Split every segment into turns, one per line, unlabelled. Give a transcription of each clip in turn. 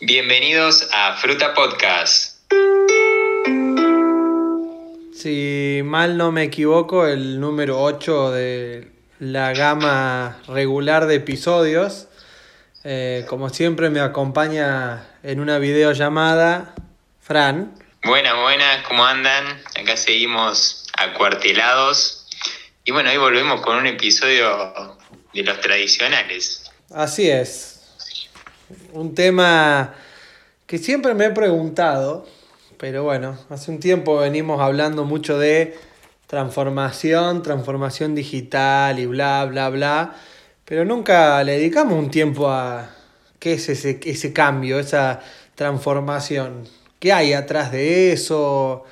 Bienvenidos a Fruta Podcast.
Si mal no me equivoco, el número 8 de la gama regular de episodios. Eh, como siempre me acompaña en una videollamada Fran.
Buenas, buenas, ¿cómo andan? Acá seguimos acuartelados. Y bueno, hoy volvemos con un episodio de los tradicionales.
Así es. Un tema que siempre me he preguntado, pero bueno, hace un tiempo venimos hablando mucho de transformación, transformación digital y bla, bla, bla, pero nunca le dedicamos un tiempo a qué es ese, ese cambio, esa transformación, qué hay atrás de eso,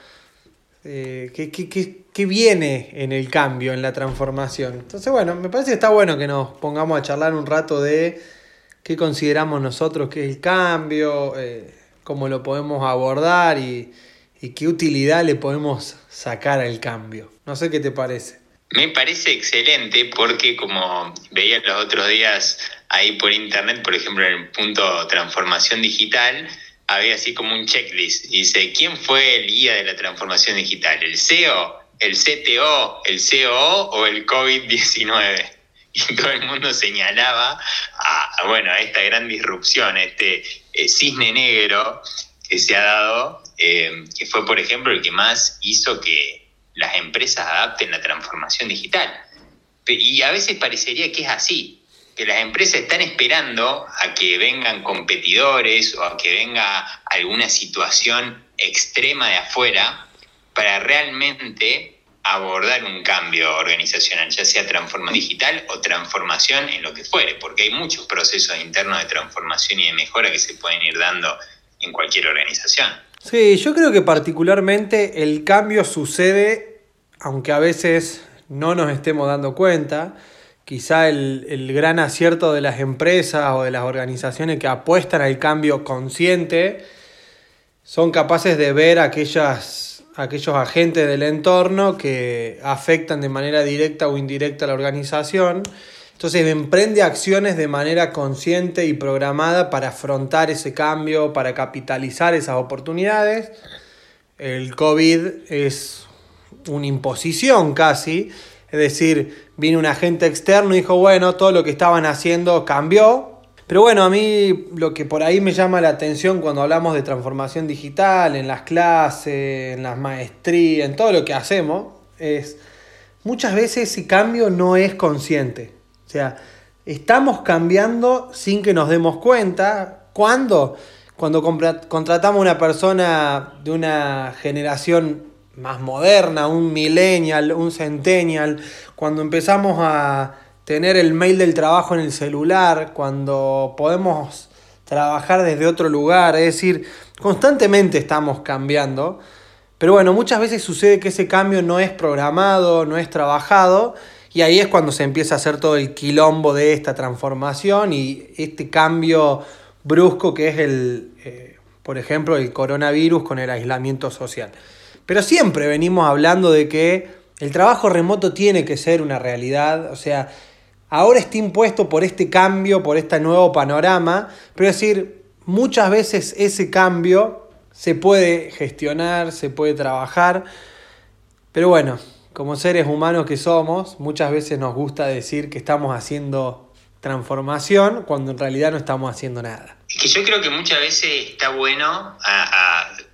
eh, ¿qué, qué, qué, qué viene en el cambio, en la transformación. Entonces, bueno, me parece que está bueno que nos pongamos a charlar un rato de qué consideramos nosotros que es el cambio, eh, cómo lo podemos abordar y, qué utilidad le podemos sacar al cambio. No sé qué te parece.
Me parece excelente porque como veía los otros días ahí por internet, por ejemplo en el punto transformación digital, había así como un checklist. Dice, ¿quién fue el guía de la transformación digital? ¿El CEO, el CTO, el COO o el COVID-19? y todo el mundo señalaba a, bueno, a esta gran disrupción, este eh, cisne negro que se ha dado, eh, que fue, por ejemplo, el que más hizo que las empresas adapten la transformación digital. Y a veces parecería que es así, que las empresas están esperando a que vengan competidores o a que venga alguna situación extrema de afuera para realmente abordar un cambio organizacional, ya sea transformación digital o transformación en lo que fuere, porque hay muchos procesos internos de transformación y de mejora que se pueden ir dando en cualquier organización.
Sí, yo creo que particularmente el cambio sucede, aunque a veces no nos estemos dando cuenta, quizá el, el gran acierto de las empresas o de las organizaciones que apuestan al cambio consciente son capaces de ver aquellas aquellos agentes del entorno que afectan de manera directa o indirecta a la organización. Entonces emprende acciones de manera consciente y programada para afrontar ese cambio, para capitalizar esas oportunidades. El COVID es una imposición casi, es decir, vino un agente externo y dijo, bueno, todo lo que estaban haciendo cambió, pero bueno, a mí lo que por ahí me llama la atención cuando hablamos de transformación digital, en las clases, en las maestrías, en todo lo que hacemos, es muchas veces ese cambio no es consciente. O sea, estamos cambiando sin que nos demos cuenta. ¿Cuándo? Cuando contratamos a una persona de una generación más moderna, un millennial, un centennial, cuando empezamos a tener el mail del trabajo en el celular, cuando podemos trabajar desde otro lugar, es decir, constantemente estamos cambiando. Pero bueno, muchas veces sucede que ese cambio no es programado, no es trabajado, y ahí es cuando se empieza a hacer todo el quilombo de esta transformación y este cambio brusco que es el, eh, por ejemplo, el coronavirus con el aislamiento social. Pero siempre venimos hablando de que el trabajo remoto tiene que ser una realidad, o sea, ahora está impuesto por este cambio, por este nuevo panorama, pero es decir, muchas veces ese cambio se puede gestionar, se puede trabajar, pero bueno, como seres humanos que somos, muchas veces nos gusta decir que estamos haciendo transformación cuando en realidad no estamos haciendo nada.
Es que yo creo que muchas veces está bueno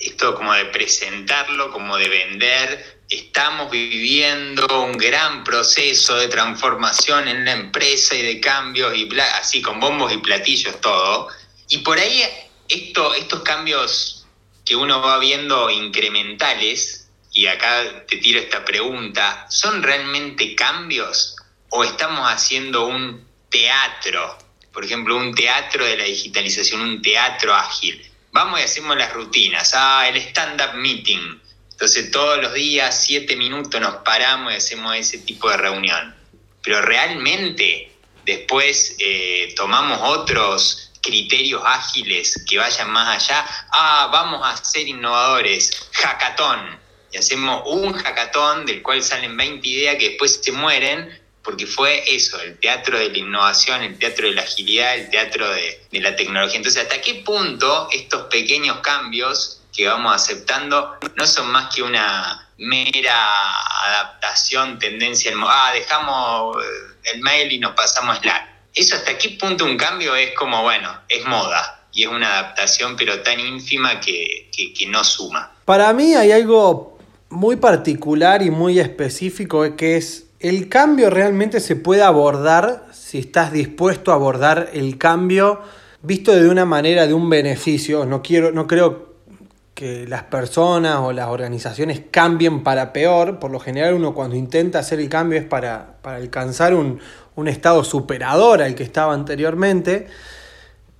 esto como de presentarlo, como de vender estamos viviendo un gran proceso de transformación en la empresa y de cambios y así con bombos y platillos todo. Y por ahí esto, estos cambios que uno va viendo incrementales, y acá te tiro esta pregunta, ¿son realmente cambios o estamos haciendo un teatro? Por ejemplo, un teatro de la digitalización, un teatro ágil. Vamos y hacemos las rutinas. Ah, el stand-up meeting entonces todos los días, siete minutos, nos paramos y hacemos ese tipo de reunión. Pero realmente después eh, tomamos otros criterios ágiles que vayan más allá. Ah, vamos a ser innovadores, hackathon. Y hacemos un hackathon del cual salen 20 ideas que después se mueren porque fue eso, el teatro de la innovación, el teatro de la agilidad, el teatro de, de la tecnología. Entonces, ¿hasta qué punto estos pequeños cambios que vamos aceptando no son más que una mera adaptación, tendencia, ah, dejamos el mail y nos pasamos Slack. Eso hasta qué punto un cambio es como, bueno, es moda y es una adaptación pero tan ínfima que, que, no suma.
Para mí hay algo muy particular y muy específico que es el cambio realmente se puede abordar si estás dispuesto a abordar el cambio visto de una manera de un beneficio. No quiero, no creo que las personas o las organizaciones cambien para peor. Por lo general uno cuando intenta hacer el cambio es para, alcanzar un, estado superador al que estaba anteriormente.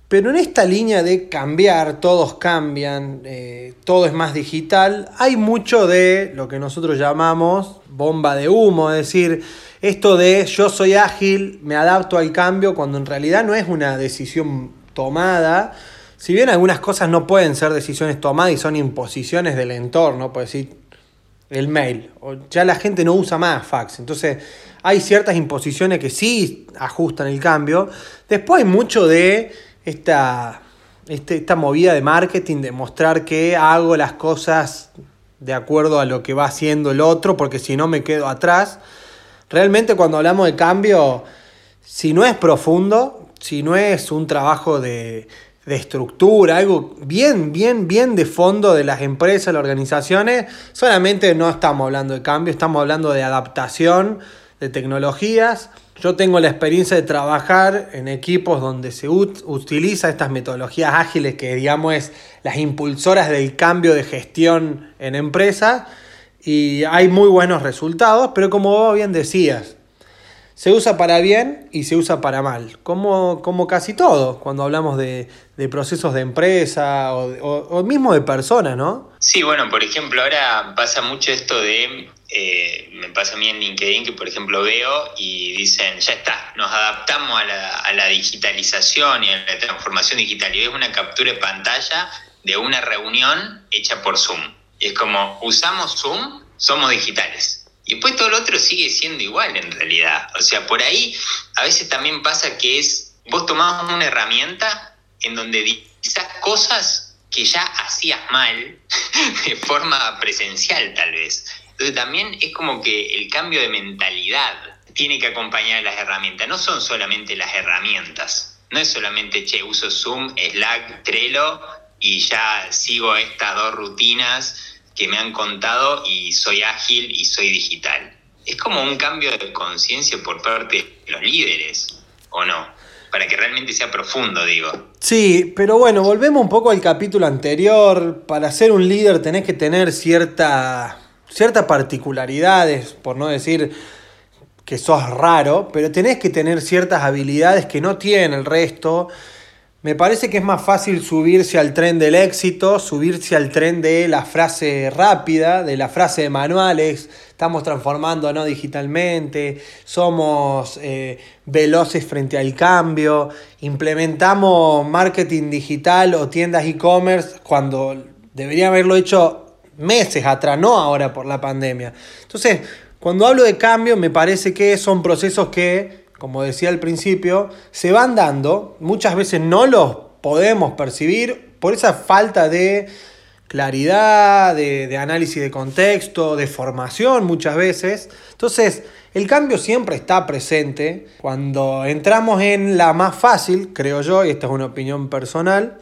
Pero en esta línea de cambiar, todos cambian, eh, todo es más digital, hay mucho de lo que nosotros llamamos bomba de humo, es decir, esto de yo soy ágil, me adapto al cambio, cuando en realidad no es una decisión tomada, si bien algunas cosas no pueden ser decisiones tomadas y son imposiciones del entorno, por decir el mail, ya la gente no usa más fax, entonces hay ciertas imposiciones que sí ajustan el cambio. Después hay mucho de esta, este, esta movida de marketing, de mostrar que hago las cosas de acuerdo a lo que va haciendo el otro, porque si no me quedo atrás. Realmente cuando hablamos de cambio, si no es profundo, si no es un trabajo de, de estructura, algo bien, bien, bien de fondo de las empresas, las organizaciones, solamente no estamos hablando de cambio, estamos hablando de adaptación de tecnologías. Yo tengo la experiencia de trabajar en equipos donde se utiliza estas metodologías ágiles que digamos las impulsoras del cambio de gestión en empresa y hay muy buenos resultados, pero como vos bien decías, se usa para bien y se usa para mal, como, como casi todo cuando hablamos de, procesos de empresa o, mismo de personas, ¿no?
Sí, bueno, por ejemplo, ahora pasa mucho esto de, eh, me pasa a mí en LinkedIn que por ejemplo veo y dicen, ya está, nos adaptamos a la, a la digitalización y a la transformación digital y es una captura de pantalla de una reunión hecha por Zoom. Y es como, usamos Zoom, somos digitales y después todo lo otro sigue siendo igual en realidad. O sea, por ahí a veces también pasa que es, vos tomás una herramienta en donde quizás cosas que ya hacías mal de forma presencial tal vez. Entonces también es como que el cambio de mentalidad tiene que acompañar a las herramientas. No son solamente las herramientas. No es solamente, che, uso Zoom, Slack, Trello y ya sigo estas dos rutinas que me han contado y soy ágil y soy digital. Es como un cambio de conciencia por parte de los líderes, ¿o no? Para que realmente sea profundo, digo.
Sí, pero bueno, volvemos un poco al capítulo anterior. Para ser un líder tenés que tener cierta, ciertas particularidades, por no decir que sos raro, pero tenés que tener ciertas habilidades que no tiene el resto me parece que es más fácil subirse al tren del éxito, subirse al tren de la frase rápida, de la frase de manuales, estamos transformando digitalmente, somos eh, veloces frente al cambio, implementamos marketing digital o tiendas e-commerce cuando debería haberlo hecho meses atrás, no ahora por la pandemia. Entonces, cuando hablo de cambio, me parece que son procesos que como decía al principio, se van dando, muchas veces no los podemos percibir por esa falta de claridad, de, análisis de contexto, de formación muchas veces. Entonces, el cambio siempre está presente. Cuando entramos en la más fácil, creo yo, y esta es una opinión personal,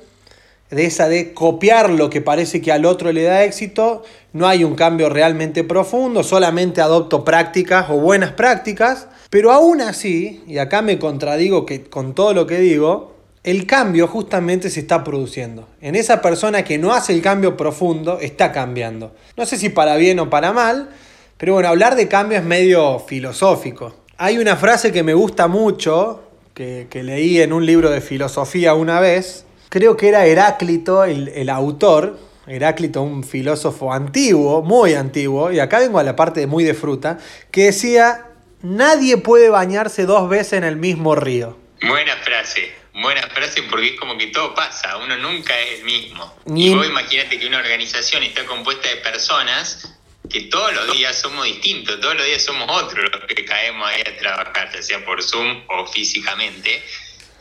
de esa de copiar lo que parece que al otro le da éxito, no hay un cambio realmente profundo, solamente adopto prácticas o buenas prácticas pero aún así, y acá me contradigo que, con todo lo que digo, el cambio justamente se está produciendo. En esa persona que no hace el cambio profundo, está cambiando. No sé si para bien o para mal, pero bueno, hablar de cambio es medio filosófico. Hay una frase que me gusta mucho, que, leí en un libro de filosofía una vez, creo que era Heráclito el, el autor, Heráclito, un filósofo antiguo, muy antiguo, y acá vengo a la parte muy de fruta, que decía, nadie puede bañarse dos veces en el mismo río.
Buena frase, buena frase porque es como que todo pasa, uno nunca es el mismo. Y vos imagínate que una organización está compuesta de personas que todos los días somos distintos, todos los días somos otros los que caemos ahí a trabajar, ya sea por Zoom o físicamente.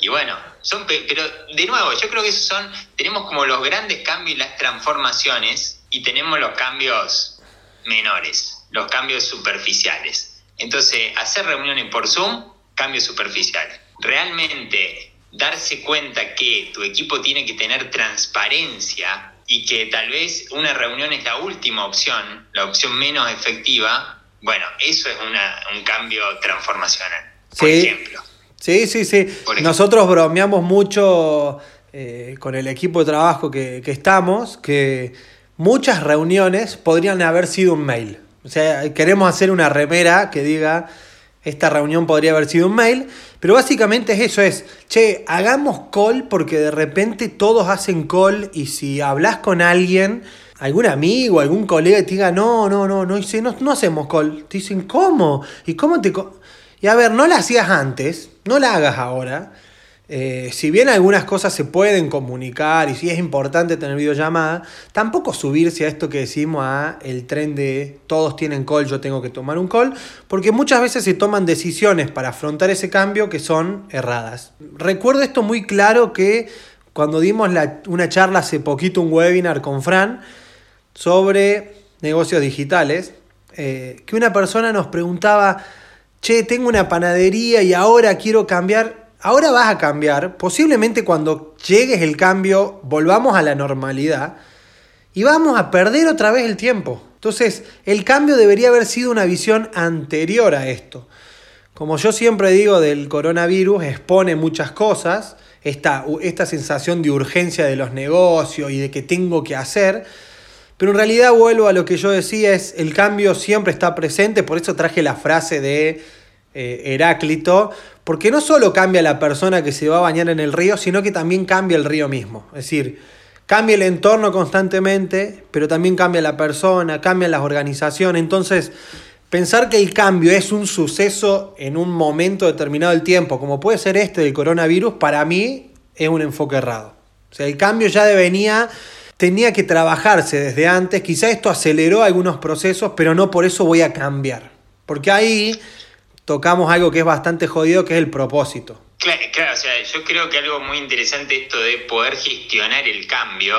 Y bueno, son, pero de nuevo, yo creo que esos son, tenemos como los grandes cambios y las transformaciones y tenemos los cambios menores, los cambios superficiales. Entonces, hacer reuniones por Zoom, cambio superficial. Realmente darse cuenta que tu equipo tiene que tener transparencia y que tal vez una reunión es la última opción, la opción menos efectiva, bueno, eso es un cambio transformacional, por ejemplo.
Sí, sí, sí. Nosotros bromeamos mucho eh, con el equipo de trabajo que, que estamos, que muchas reuniones podrían haber sido un mail. O sea, queremos hacer una remera que diga, esta reunión podría haber sido un mail, pero básicamente es eso, es, che, hagamos call porque de repente todos hacen call y si hablas con alguien, algún amigo, algún colega te diga, no, no, no, no, no, no hacemos call. Te dicen, ¿cómo? ¿Y cómo te... y a ver, no la hacías antes, no la hagas ahora. Eh, si bien algunas cosas se pueden comunicar y si es importante tener videollamada, tampoco subirse a esto que decimos a el tren de todos tienen call, yo tengo que tomar un call, porque muchas veces se toman decisiones para afrontar ese cambio que son erradas. Recuerdo esto muy claro que cuando dimos una charla hace poquito, un webinar con Fran sobre negocios digitales, eh, que una persona nos preguntaba, che, tengo una panadería y ahora quiero cambiar Ahora vas a cambiar, posiblemente cuando llegues el cambio volvamos a la normalidad y vamos a perder otra vez el tiempo. Entonces, el cambio debería haber sido una visión anterior a esto. Como yo siempre digo del coronavirus, expone muchas cosas, esta, esta sensación de urgencia de los negocios y de que tengo que hacer, pero en realidad vuelvo a lo que yo decía, es el cambio siempre está presente, por eso traje la frase de eh, Heráclito, porque no solo cambia la persona que se va a bañar en el río, sino que también cambia el río mismo. Es decir, cambia el entorno constantemente, pero también cambia la persona, cambian las organizaciones. Entonces, pensar que el cambio es un suceso en un momento determinado del tiempo, como puede ser este del coronavirus, para mí es un enfoque errado. O sea, el cambio ya venía, tenía que trabajarse desde antes. Quizá esto aceleró algunos procesos, pero no por eso voy a cambiar. Porque ahí tocamos algo que es bastante jodido, que es el propósito.
Claro, o sea, yo creo que algo muy interesante esto de poder gestionar el cambio,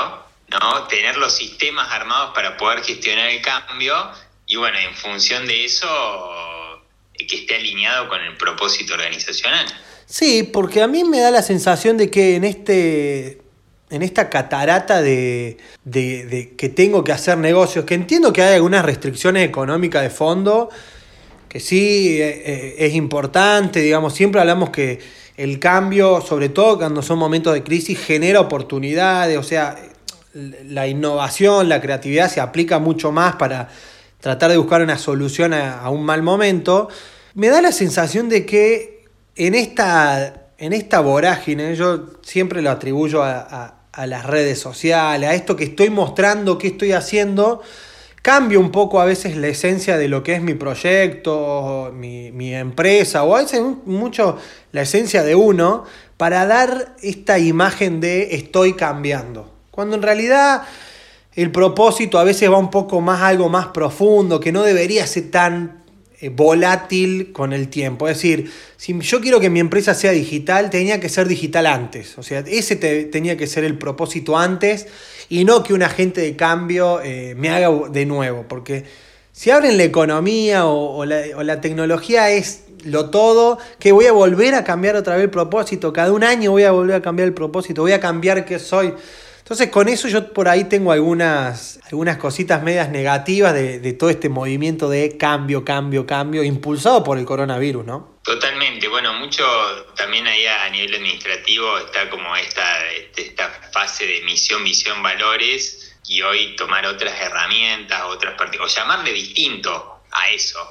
¿no? Tener los sistemas armados para poder gestionar el cambio y bueno, en función de eso, que esté alineado con el propósito organizacional.
Sí, porque a mí me da la sensación de que en este en esta catarata de, de, de, que tengo que hacer negocios, que entiendo que hay algunas restricciones económicas de fondo, que sí eh, eh, es importante, digamos, siempre hablamos que el cambio, sobre todo cuando son momentos de crisis, genera oportunidades, o sea, la innovación, la creatividad se aplica mucho más para tratar de buscar una solución a, un mal momento. Me da la sensación de que en esta, en esta vorágine, yo siempre lo atribuyo a, a las redes sociales, a esto que estoy mostrando, qué estoy haciendo, cambio un poco a veces la esencia de lo que es mi proyecto, mi, empresa, o a veces mucho la esencia de uno, para dar esta imagen de estoy cambiando. Cuando en realidad el propósito a veces va un poco más algo más profundo, que no debería ser tan volátil con el tiempo. Es decir, si yo quiero que mi empresa sea digital, tenía que ser digital antes. O sea, ese tenía que ser el propósito antes y no que un agente de cambio eh, me haga de nuevo, porque si abren la economía o, la, tecnología es lo todo, que voy a volver a cambiar otra vez el propósito, cada un año voy a volver a cambiar el propósito, voy a cambiar qué soy. Entonces con eso yo por ahí tengo algunas, algunas cositas medias negativas de, todo este movimiento de cambio, cambio, cambio, impulsado por el coronavirus, ¿no?
Totalmente, bueno, mucho también ahí a nivel administrativo está como esta, esta fase de misión, visión, valores y hoy tomar otras herramientas, otras o llamarle distinto a eso,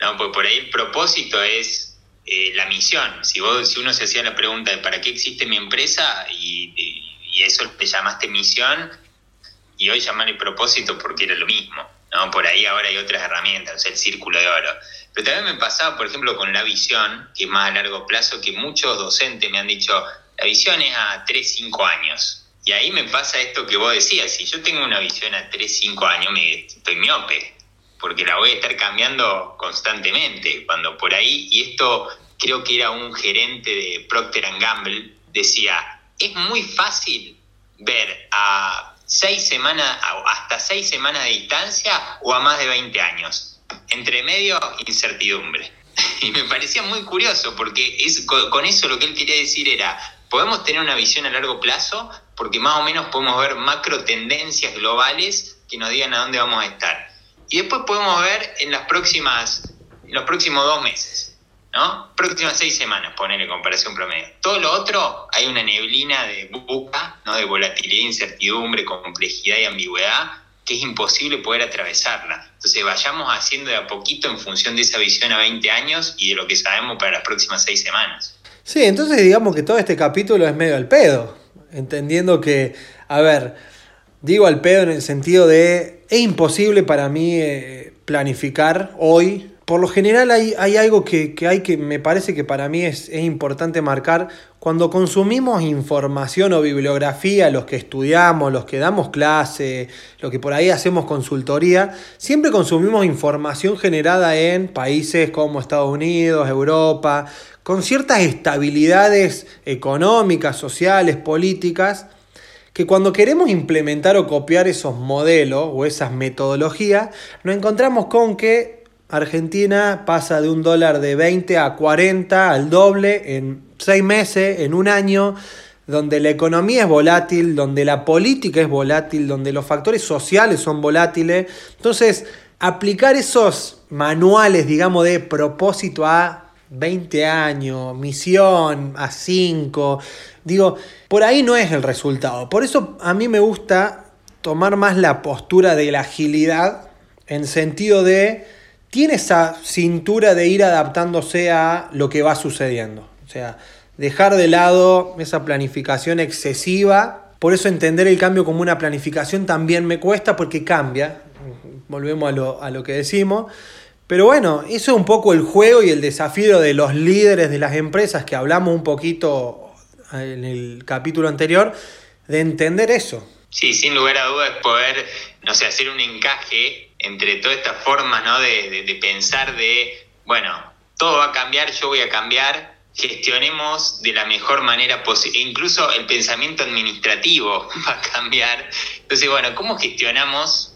¿no? Porque por ahí el propósito es eh, la misión. Si, vos, si uno se hacía la pregunta de para qué existe mi empresa y, y, eso te llamaste misión y hoy llamarle propósito porque era lo mismo, ¿no? Por ahí ahora hay otras herramientas, el círculo de oro. Pero también me pasaba, por ejemplo, con la visión, que es más a largo plazo, que muchos docentes me han dicho, la visión es a 3, 5 años. Y ahí me pasa esto que vos decías, si yo tengo una visión a 3, 5 años, estoy miope. porque la voy a estar cambiando constantemente, cuando por ahí, y esto creo que era un gerente de Procter Gamble, decía, es muy fácil ver a seis semanas, hasta seis semanas de distancia o a más de 20 años. Entre medio, incertidumbre. Y me parecía muy curioso porque es, con eso lo que él quería decir era, podemos tener una visión a largo plazo porque más o menos podemos ver macro tendencias globales que nos digan a dónde vamos a estar. Y después podemos ver en las próximas, los próximos dos meses. ¿No? Próximas seis semanas, ponerle comparación promedio. Todo lo otro, hay una neblina de buca, ¿no? De volatilidad, incertidumbre, complejidad y ambigüedad que es imposible poder atravesarla. Entonces vayamos haciendo de a poquito en función de esa visión a 20 años y de lo que sabemos para las próximas seis semanas.
Sí, entonces digamos que todo este capítulo es medio al pedo, entendiendo que, a ver, digo al pedo en el sentido de, es imposible para mí eh, planificar hoy por lo general hay, algo que, hay que me parece que para mí es, importante marcar. Cuando consumimos información o bibliografía, los que estudiamos, los que damos clase, los que por ahí hacemos consultoría, siempre consumimos información generada en países como Estados Unidos, Europa, con ciertas estabilidades económicas, sociales, políticas, que cuando queremos implementar o copiar esos modelos o esas metodologías, nos encontramos con que Argentina pasa de un dólar de 20 a 40 al doble en seis meses, en un año, donde la economía es volátil, donde la política es volátil, donde los factores sociales son volátiles. Entonces, aplicar esos manuales, digamos, de propósito a 20 años, misión a 5, digo, por ahí no es el resultado. Por eso a mí me gusta tomar más la postura de la agilidad en sentido de tiene esa cintura de ir adaptándose a lo que va sucediendo. O sea, dejar de lado esa planificación excesiva. Por eso entender el cambio como una planificación también me cuesta porque cambia. Volvemos a lo, a lo que decimos. Pero bueno, eso es un poco el juego y el desafío de los líderes de las empresas que hablamos un poquito en el capítulo anterior, de entender eso.
Sí, sin lugar a dudas poder, no sé, hacer un encaje entre todas estas formas ¿no? de, pensar de, bueno, todo va a cambiar, yo voy a cambiar, gestionemos de la mejor manera posible. Incluso el pensamiento administrativo va a cambiar. Entonces, bueno, ¿cómo gestionamos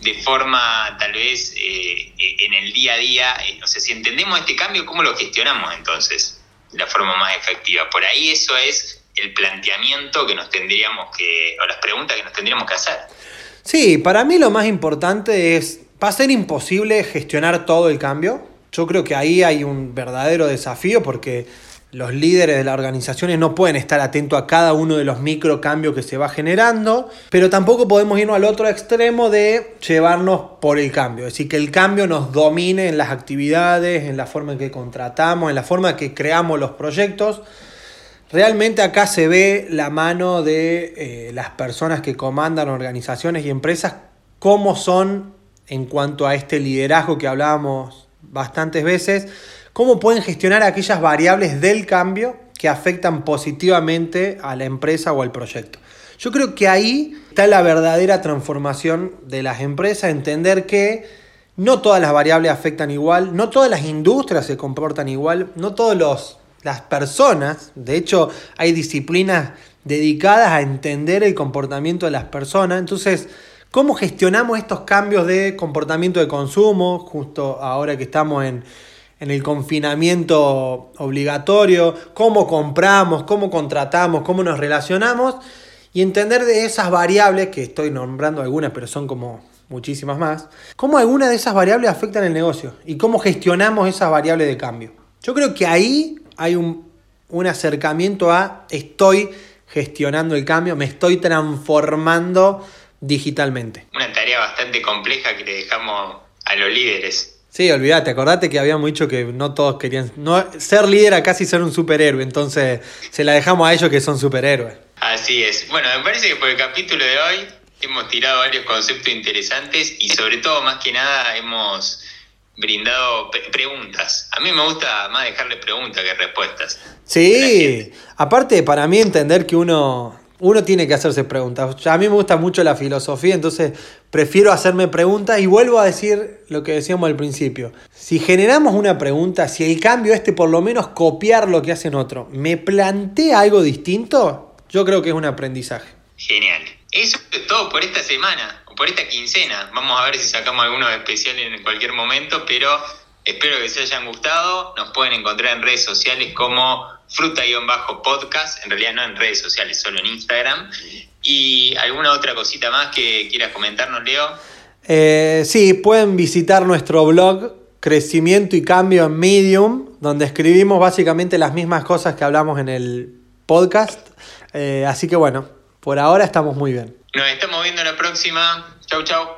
de forma tal vez eh, en el día a día? Eh, o sea, si entendemos este cambio, ¿cómo lo gestionamos entonces de la forma más efectiva? Por ahí eso es el planteamiento que nos tendríamos que, o las preguntas que nos tendríamos que hacer.
Sí, para mí lo más importante es, va a ser imposible gestionar todo el cambio. Yo creo que ahí hay un verdadero desafío porque los líderes de las organizaciones no pueden estar atentos a cada uno de los micro cambios que se va generando, pero tampoco podemos irnos al otro extremo de llevarnos por el cambio, es decir, que el cambio nos domine en las actividades, en la forma en que contratamos, en la forma en que creamos los proyectos. Realmente acá se ve la mano de eh, las personas que comandan organizaciones y empresas, cómo son en cuanto a este liderazgo que hablábamos bastantes veces, cómo pueden gestionar aquellas variables del cambio que afectan positivamente a la empresa o al proyecto. Yo creo que ahí está la verdadera transformación de las empresas, entender que no todas las variables afectan igual, no todas las industrias se comportan igual, no todos los las personas, de hecho hay disciplinas dedicadas a entender el comportamiento de las personas, entonces, ¿cómo gestionamos estos cambios de comportamiento de consumo, justo ahora que estamos en, en el confinamiento obligatorio, cómo compramos, cómo contratamos, cómo nos relacionamos y entender de esas variables, que estoy nombrando algunas, pero son como muchísimas más, cómo algunas de esas variables afectan el negocio y cómo gestionamos esas variables de cambio. Yo creo que ahí hay un, acercamiento a estoy gestionando el cambio, me estoy transformando digitalmente.
Una tarea bastante compleja que le dejamos a los líderes.
Sí, olvídate, acordate que habíamos dicho que no todos querían. No, ser líder a casi ser un superhéroe, entonces se la dejamos a ellos que son superhéroes.
Así es. Bueno, me parece que por el capítulo de hoy hemos tirado varios conceptos interesantes y sobre todo, más que nada, hemos brindado preguntas. A mí me gusta más dejarle preguntas que respuestas.
Sí, aparte para mí entender que uno uno tiene que hacerse preguntas. A mí me gusta mucho la filosofía, entonces prefiero hacerme preguntas y vuelvo a decir lo que decíamos al principio. Si generamos una pregunta, si el cambio este por lo menos copiar lo que hacen otro, me plantea algo distinto, yo creo que es un aprendizaje.
Genial. Eso es todo por esta semana, o por esta quincena. Vamos a ver si sacamos algunos especiales en cualquier momento, pero espero que se hayan gustado. Nos pueden encontrar en redes sociales como fruta-podcast, en realidad no en redes sociales, solo en Instagram. ¿Y alguna otra cosita más que quieras comentarnos, Leo?
Eh, sí, pueden visitar nuestro blog Crecimiento y Cambio en Medium, donde escribimos básicamente las mismas cosas que hablamos en el podcast. Eh, así que bueno, por ahora estamos muy bien.
Nos estamos viendo la próxima. Chau, chau.